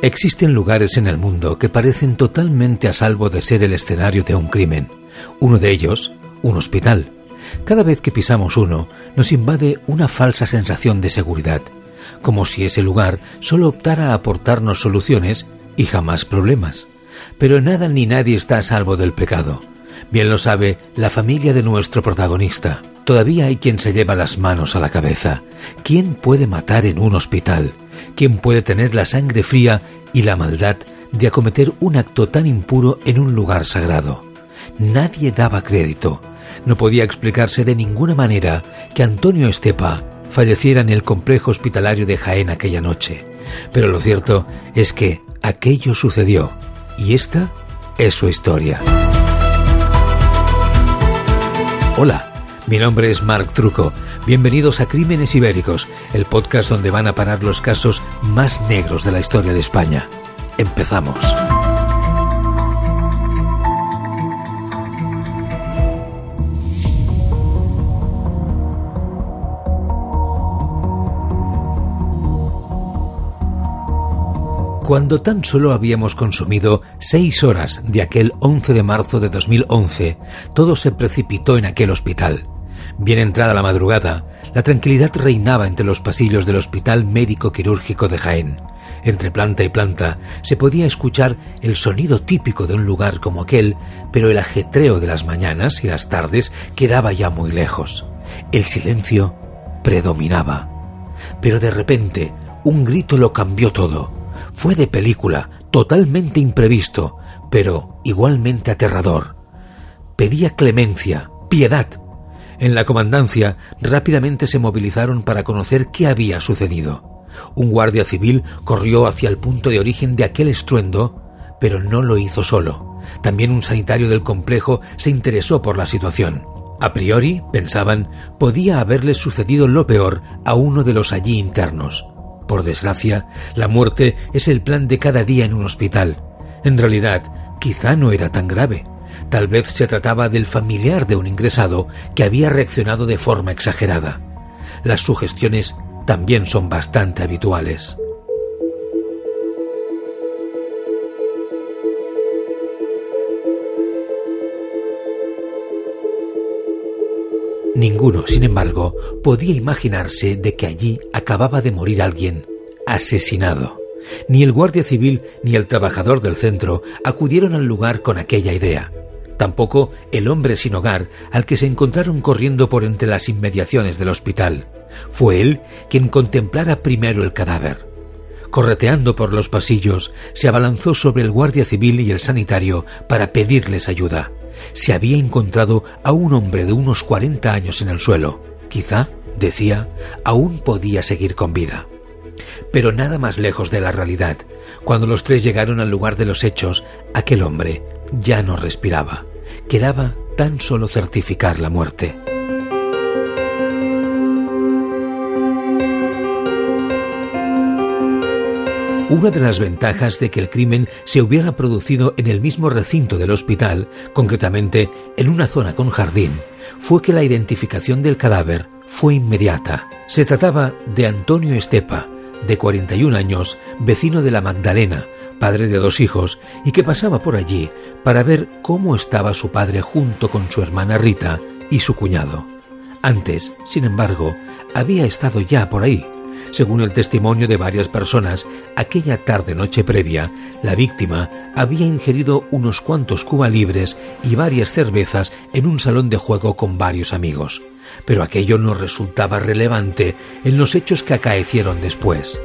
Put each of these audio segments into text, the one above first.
Existen lugares en el mundo que parecen totalmente a salvo de ser el escenario de un crimen. Uno de ellos, un hospital. Cada vez que pisamos uno, nos invade una falsa sensación de seguridad, como si ese lugar solo optara a aportarnos soluciones y jamás problemas. Pero nada ni nadie está a salvo del pecado. Bien lo sabe la familia de nuestro protagonista. Todavía hay quien se lleva las manos a la cabeza. ¿Quién puede matar en un hospital? ¿Quién puede tener la sangre fría y la maldad de acometer un acto tan impuro en un lugar sagrado? Nadie daba crédito. No podía explicarse de ninguna manera que Antonio Estepa falleciera en el complejo hospitalario de Jaén aquella noche. Pero lo cierto es que aquello sucedió y esta es su historia. Hola, mi nombre es Marc Truco. Bienvenidos a Crímenes Ibéricos, el podcast donde van a parar los casos más negros de la historia de España. Empezamos. Cuando tan solo habíamos consumido seis horas de aquel 11 de marzo de 2011, todo se precipitó en aquel hospital. Bien entrada la madrugada, la tranquilidad reinaba entre los pasillos del Hospital Médico Quirúrgico de Jaén. Entre planta y planta se podía escuchar el sonido típico de un lugar como aquel, pero el ajetreo de las mañanas y las tardes quedaba ya muy lejos. El silencio predominaba. Pero de repente, un grito lo cambió todo fue de película, totalmente imprevisto, pero igualmente aterrador. Pedía clemencia, piedad. En la comandancia rápidamente se movilizaron para conocer qué había sucedido. Un guardia civil corrió hacia el punto de origen de aquel estruendo, pero no lo hizo solo. También un sanitario del complejo se interesó por la situación. A priori, pensaban, podía haberle sucedido lo peor a uno de los allí internos. Por desgracia, la muerte es el plan de cada día en un hospital. En realidad, quizá no era tan grave. Tal vez se trataba del familiar de un ingresado que había reaccionado de forma exagerada. Las sugestiones también son bastante habituales. Ninguno, sin embargo, podía imaginarse de que allí acababa de morir alguien asesinado. Ni el guardia civil ni el trabajador del centro acudieron al lugar con aquella idea. Tampoco el hombre sin hogar al que se encontraron corriendo por entre las inmediaciones del hospital. Fue él quien contemplara primero el cadáver. Correteando por los pasillos, se abalanzó sobre el guardia civil y el sanitario para pedirles ayuda se había encontrado a un hombre de unos 40 años en el suelo. Quizá, decía, aún podía seguir con vida. Pero nada más lejos de la realidad. Cuando los tres llegaron al lugar de los hechos, aquel hombre ya no respiraba. Quedaba tan solo certificar la muerte. Una de las ventajas de que el crimen se hubiera producido en el mismo recinto del hospital, concretamente en una zona con jardín, fue que la identificación del cadáver fue inmediata. Se trataba de Antonio Estepa, de 41 años, vecino de la Magdalena, padre de dos hijos, y que pasaba por allí para ver cómo estaba su padre junto con su hermana Rita y su cuñado. Antes, sin embargo, había estado ya por ahí, según el testimonio de varias personas, aquella tarde-noche previa, la víctima había ingerido unos cuantos cuba libres y varias cervezas en un salón de juego con varios amigos. Pero aquello no resultaba relevante en los hechos que acaecieron después.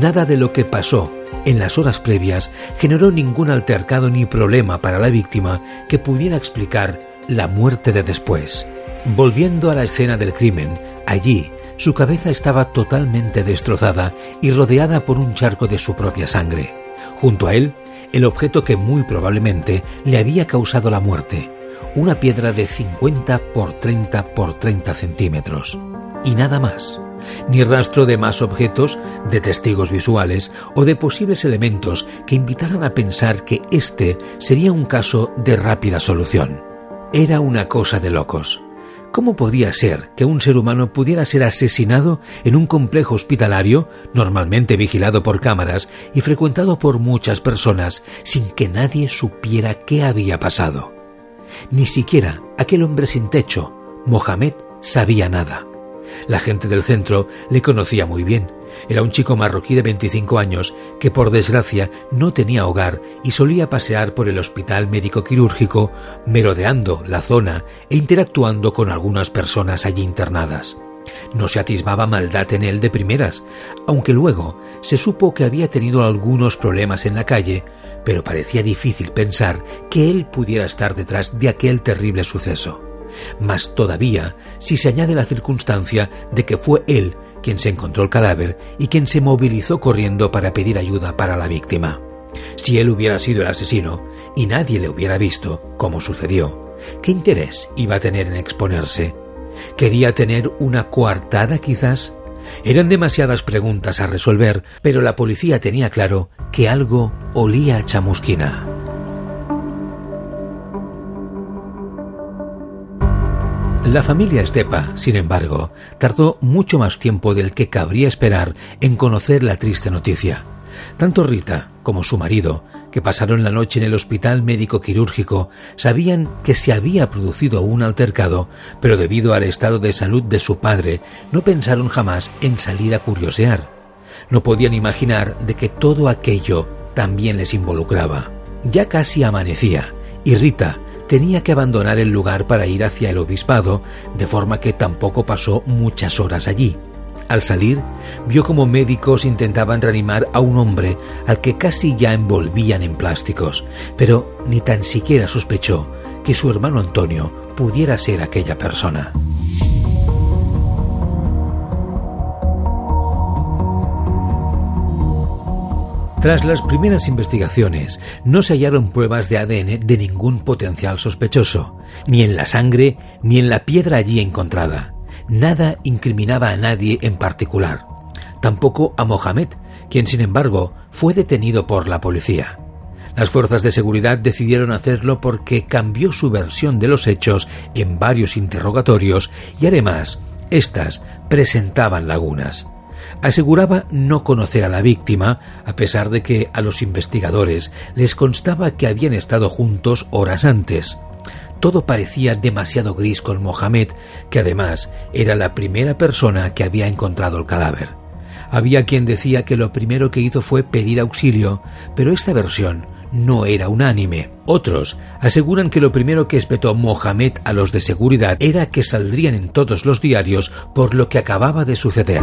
Nada de lo que pasó en las horas previas generó ningún altercado ni problema para la víctima que pudiera explicar la muerte de después. Volviendo a la escena del crimen, allí Su cabeza estaba totalmente destrozada y rodeada por un charco de su propia sangre. Junto a él, el objeto que muy probablemente le había causado la muerte, una piedra de 50 por 30 por 30 centímetros. Y nada más. Ni rastro de más objetos, de testigos visuales o de posibles elementos que invitaran a pensar que este sería un caso de rápida solución. Era una cosa de locos. ¿Cómo podía ser que un ser humano pudiera ser asesinado en un complejo hospitalario, normalmente vigilado por cámaras y frecuentado por muchas personas, sin que nadie supiera qué había pasado? Ni siquiera aquel hombre sin techo, Mohamed, sabía nada. La gente del centro le conocía muy bien. Era un chico marroquí de 25 años que por desgracia no tenía hogar y solía pasear por el hospital médico quirúrgico, merodeando la zona e interactuando con algunas personas allí internadas. No se atisbaba maldad en él de primeras, aunque luego se supo que había tenido algunos problemas en la calle, pero parecía difícil pensar que él pudiera estar detrás de aquel terrible suceso. Más todavía si se añade la circunstancia de que fue él quien se encontró el cadáver y quien se movilizó corriendo para pedir ayuda para la víctima. Si él hubiera sido el asesino y nadie le hubiera visto, como sucedió, ¿qué interés iba a tener en exponerse? ¿Quería tener una coartada quizás? Eran demasiadas preguntas a resolver, pero la policía tenía claro que algo olía a chamusquina. La familia Estepa, sin embargo, tardó mucho más tiempo del que cabría esperar en conocer la triste noticia. Tanto Rita como su marido, que pasaron la noche en el hospital médico quirúrgico, sabían que se había producido un altercado, pero debido al estado de salud de su padre, no pensaron jamás en salir a curiosear. No podían imaginar de que todo aquello también les involucraba. Ya casi amanecía, y Rita, tenía que abandonar el lugar para ir hacia el obispado, de forma que tampoco pasó muchas horas allí. Al salir, vio como médicos intentaban reanimar a un hombre al que casi ya envolvían en plásticos, pero ni tan siquiera sospechó que su hermano Antonio pudiera ser aquella persona. Tras las primeras investigaciones, no se hallaron pruebas de ADN de ningún potencial sospechoso, ni en la sangre ni en la piedra allí encontrada. Nada incriminaba a nadie en particular, tampoco a Mohamed, quien sin embargo fue detenido por la policía. Las fuerzas de seguridad decidieron hacerlo porque cambió su versión de los hechos en varios interrogatorios y además, éstas presentaban lagunas aseguraba no conocer a la víctima, a pesar de que a los investigadores les constaba que habían estado juntos horas antes. Todo parecía demasiado gris con Mohamed, que además era la primera persona que había encontrado el cadáver. Había quien decía que lo primero que hizo fue pedir auxilio, pero esta versión no era unánime. Otros aseguran que lo primero que espetó Mohamed a los de seguridad era que saldrían en todos los diarios por lo que acababa de suceder.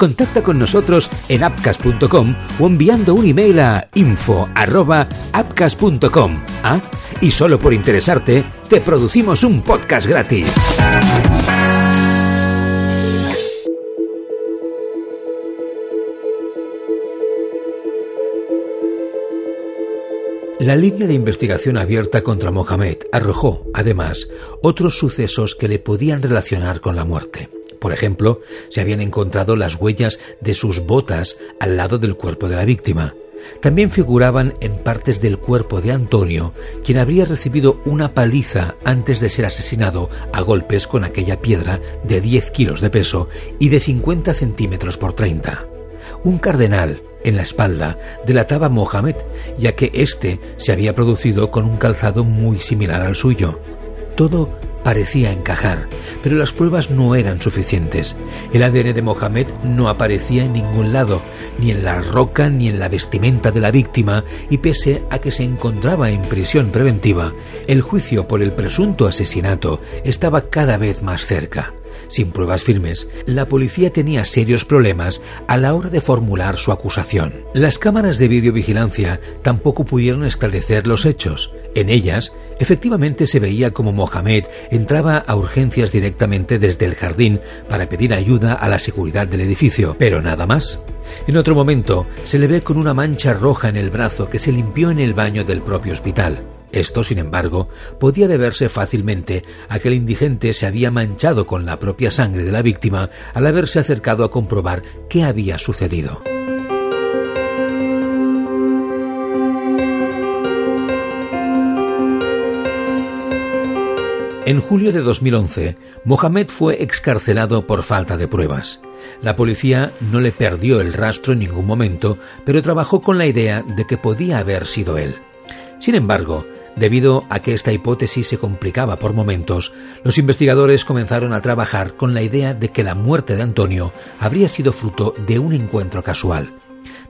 contacta con nosotros en apcas.com o enviando un email a info.apcas.com. ¿Ah? Y solo por interesarte, te producimos un podcast gratis. La línea de investigación abierta contra Mohamed arrojó, además, otros sucesos que le podían relacionar con la muerte. Por ejemplo, se habían encontrado las huellas de sus botas al lado del cuerpo de la víctima. También figuraban en partes del cuerpo de Antonio, quien habría recibido una paliza antes de ser asesinado a golpes con aquella piedra de 10 kilos de peso y de 50 centímetros por 30. Un cardenal en la espalda delataba a Mohamed, ya que éste se había producido con un calzado muy similar al suyo. Todo parecía encajar, pero las pruebas no eran suficientes. El ADN de Mohamed no aparecía en ningún lado, ni en la roca ni en la vestimenta de la víctima, y pese a que se encontraba en prisión preventiva, el juicio por el presunto asesinato estaba cada vez más cerca. Sin pruebas firmes, la policía tenía serios problemas a la hora de formular su acusación. Las cámaras de videovigilancia tampoco pudieron esclarecer los hechos. En ellas, efectivamente se veía como Mohamed entraba a urgencias directamente desde el jardín para pedir ayuda a la seguridad del edificio, pero nada más. En otro momento, se le ve con una mancha roja en el brazo que se limpió en el baño del propio hospital. Esto, sin embargo, podía deberse fácilmente a que el indigente se había manchado con la propia sangre de la víctima al haberse acercado a comprobar qué había sucedido. En julio de 2011, Mohamed fue excarcelado por falta de pruebas. La policía no le perdió el rastro en ningún momento, pero trabajó con la idea de que podía haber sido él. Sin embargo, Debido a que esta hipótesis se complicaba por momentos, los investigadores comenzaron a trabajar con la idea de que la muerte de Antonio habría sido fruto de un encuentro casual.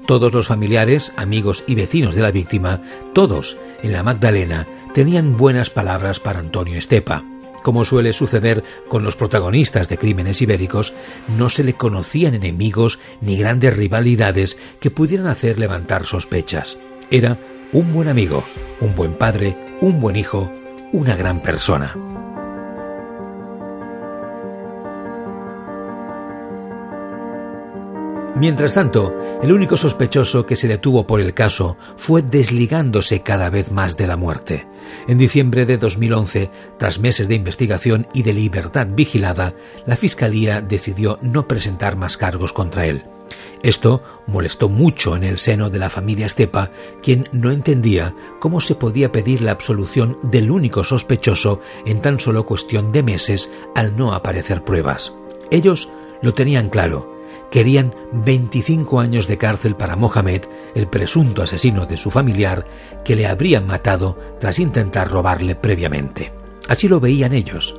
Todos los familiares, amigos y vecinos de la víctima, todos en la Magdalena, tenían buenas palabras para Antonio Estepa. Como suele suceder con los protagonistas de crímenes ibéricos, no se le conocían enemigos ni grandes rivalidades que pudieran hacer levantar sospechas. Era un buen amigo, un buen padre, un buen hijo, una gran persona. Mientras tanto, el único sospechoso que se detuvo por el caso fue desligándose cada vez más de la muerte. En diciembre de 2011, tras meses de investigación y de libertad vigilada, la Fiscalía decidió no presentar más cargos contra él. Esto molestó mucho en el seno de la familia Estepa, quien no entendía cómo se podía pedir la absolución del único sospechoso en tan solo cuestión de meses al no aparecer pruebas. Ellos lo tenían claro. Querían 25 años de cárcel para Mohamed, el presunto asesino de su familiar, que le habrían matado tras intentar robarle previamente. Así lo veían ellos.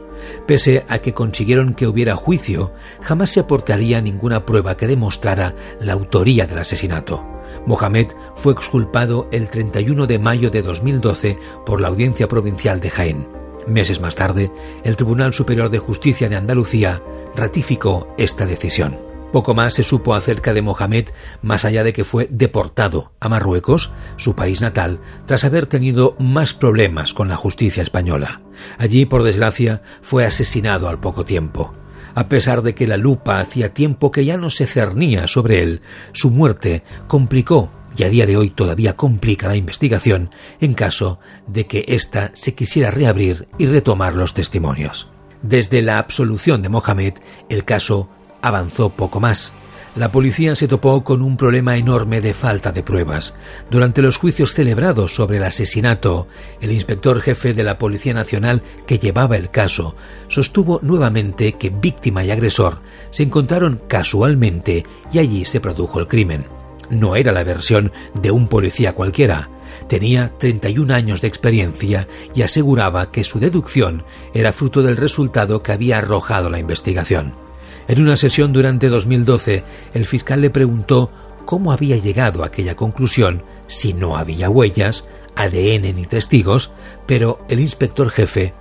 Pese a que consiguieron que hubiera juicio, jamás se aportaría ninguna prueba que demostrara la autoría del asesinato. Mohamed fue exculpado el 31 de mayo de 2012 por la Audiencia Provincial de Jaén. Meses más tarde, el Tribunal Superior de Justicia de Andalucía ratificó esta decisión. Poco más se supo acerca de Mohamed, más allá de que fue deportado a Marruecos, su país natal, tras haber tenido más problemas con la justicia española. Allí, por desgracia, fue asesinado al poco tiempo. A pesar de que la lupa hacía tiempo que ya no se cernía sobre él, su muerte complicó y a día de hoy todavía complica la investigación en caso de que ésta se quisiera reabrir y retomar los testimonios. Desde la absolución de Mohamed, el caso avanzó poco más. La policía se topó con un problema enorme de falta de pruebas. Durante los juicios celebrados sobre el asesinato, el inspector jefe de la Policía Nacional que llevaba el caso sostuvo nuevamente que víctima y agresor se encontraron casualmente y allí se produjo el crimen. No era la versión de un policía cualquiera. Tenía 31 años de experiencia y aseguraba que su deducción era fruto del resultado que había arrojado la investigación. En una sesión durante 2012, el fiscal le preguntó cómo había llegado a aquella conclusión si no había huellas, ADN ni testigos, pero el inspector jefe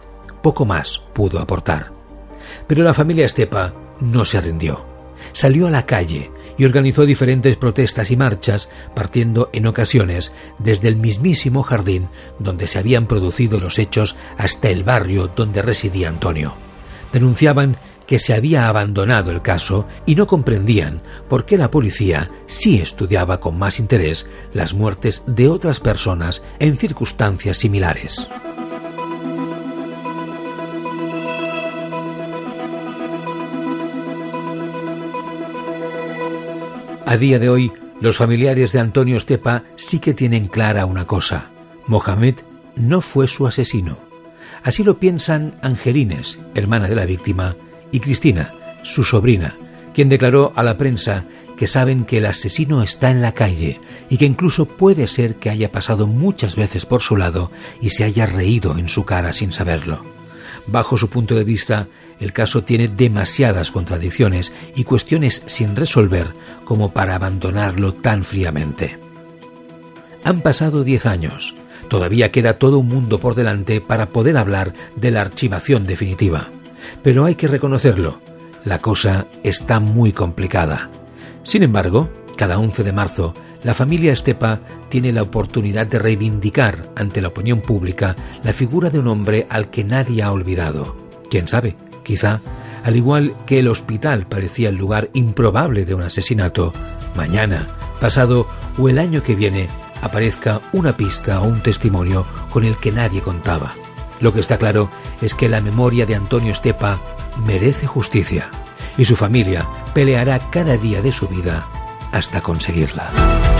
poco más pudo aportar. Pero la familia Estepa no se rindió. Salió a la calle y organizó diferentes protestas y marchas, partiendo en ocasiones desde el mismísimo jardín donde se habían producido los hechos hasta el barrio donde residía Antonio. Denunciaban que se había abandonado el caso y no comprendían por qué la policía sí estudiaba con más interés las muertes de otras personas en circunstancias similares. A día de hoy, los familiares de Antonio Estepa sí que tienen clara una cosa. Mohamed no fue su asesino. Así lo piensan Angelines, hermana de la víctima, y Cristina, su sobrina, quien declaró a la prensa que saben que el asesino está en la calle y que incluso puede ser que haya pasado muchas veces por su lado y se haya reído en su cara sin saberlo. Bajo su punto de vista, el caso tiene demasiadas contradicciones y cuestiones sin resolver como para abandonarlo tan fríamente. Han pasado diez años. Todavía queda todo un mundo por delante para poder hablar de la archivación definitiva. Pero hay que reconocerlo, la cosa está muy complicada. Sin embargo, cada 11 de marzo, la familia Estepa tiene la oportunidad de reivindicar ante la opinión pública la figura de un hombre al que nadie ha olvidado. ¿Quién sabe? Quizá, al igual que el hospital parecía el lugar improbable de un asesinato, mañana, pasado o el año que viene aparezca una pista o un testimonio con el que nadie contaba. Lo que está claro es que la memoria de Antonio Estepa merece justicia y su familia peleará cada día de su vida hasta conseguirla.